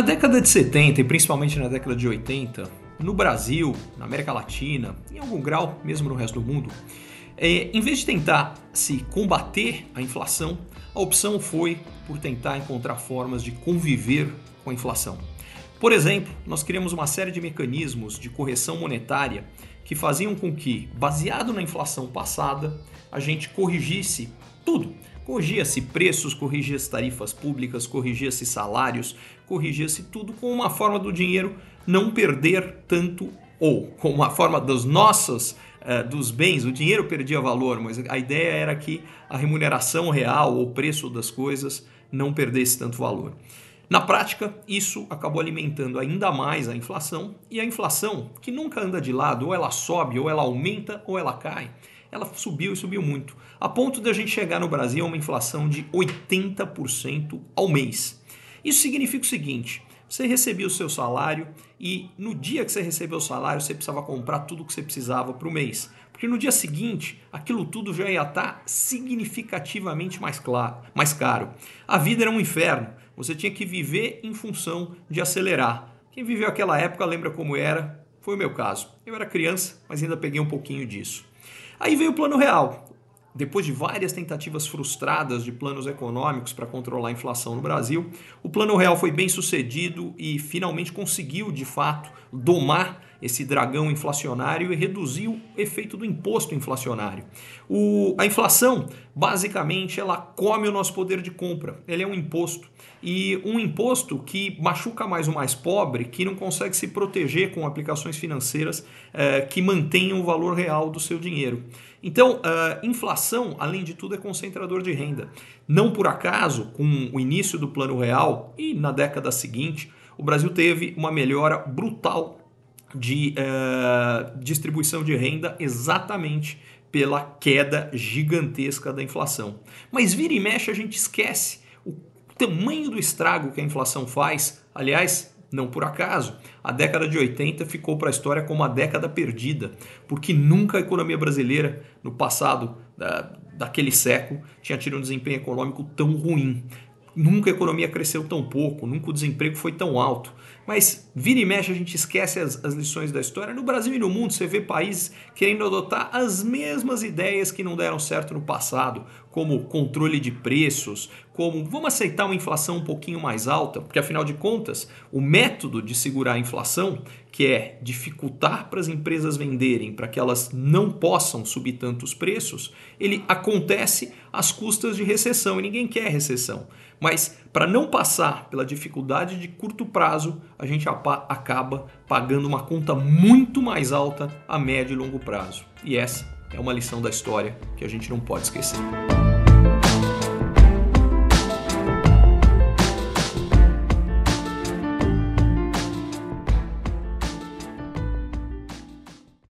década de 70 e principalmente na década de 80, no Brasil, na América Latina, em algum grau, mesmo no resto do mundo, é, em vez de tentar se combater a inflação, a opção foi por tentar encontrar formas de conviver com a inflação. Por exemplo, nós criamos uma série de mecanismos de correção monetária que faziam com que, baseado na inflação passada, a gente corrigisse tudo. Corrigia-se preços, corrigia-se tarifas públicas, corrigia-se salários, corrigia-se tudo com uma forma do dinheiro não perder tanto ou com uma forma dos nossos uh, dos bens, o dinheiro perdia valor, mas a ideia era que a remuneração real ou o preço das coisas não perdesse tanto valor. Na prática, isso acabou alimentando ainda mais a inflação, e a inflação, que nunca anda de lado, ou ela sobe, ou ela aumenta, ou ela cai, ela subiu e subiu muito, a ponto de a gente chegar no Brasil a uma inflação de 80% ao mês. Isso significa o seguinte: você recebia o seu salário e no dia que você recebeu o salário você precisava comprar tudo o que você precisava para o mês. Porque no dia seguinte aquilo tudo já ia estar significativamente mais, claro, mais caro. A vida era um inferno. Você tinha que viver em função de acelerar. Quem viveu aquela época lembra como era. Foi o meu caso. Eu era criança, mas ainda peguei um pouquinho disso. Aí veio o plano real. Depois de várias tentativas frustradas de planos econômicos para controlar a inflação no Brasil, o Plano Real foi bem sucedido e finalmente conseguiu, de fato, domar esse dragão inflacionário e reduzir o efeito do imposto inflacionário. O, a inflação, basicamente, ela come o nosso poder de compra. Ele é um imposto. E um imposto que machuca mais o mais pobre, que não consegue se proteger com aplicações financeiras eh, que mantenham o valor real do seu dinheiro. Então, uh, inflação, além de tudo, é concentrador de renda. Não por acaso, com o início do Plano Real e na década seguinte, o Brasil teve uma melhora brutal de uh, distribuição de renda exatamente pela queda gigantesca da inflação. Mas vira e mexe a gente esquece o tamanho do estrago que a inflação faz. Aliás, não por acaso, a década de 80 ficou para a história como a década perdida, porque nunca a economia brasileira, no passado da, daquele século, tinha tido um desempenho econômico tão ruim. Nunca a economia cresceu tão pouco, nunca o desemprego foi tão alto. Mas vira e mexe a gente esquece as, as, lições da história. No Brasil e no mundo você vê países querendo adotar as mesmas ideias que não deram certo no passado, como controle de preços, como vamos aceitar uma inflação um pouquinho mais alta, porque afinal de contas, o método de segurar a inflação, que é dificultar para as empresas venderem, para que elas não possam subir tantos preços, ele acontece às custas de recessão e ninguém quer recessão. Mas para não passar pela dificuldade de curto prazo, a gente acaba pagando uma conta muito mais alta a médio e longo prazo. E essa é uma lição da história que a gente não pode esquecer.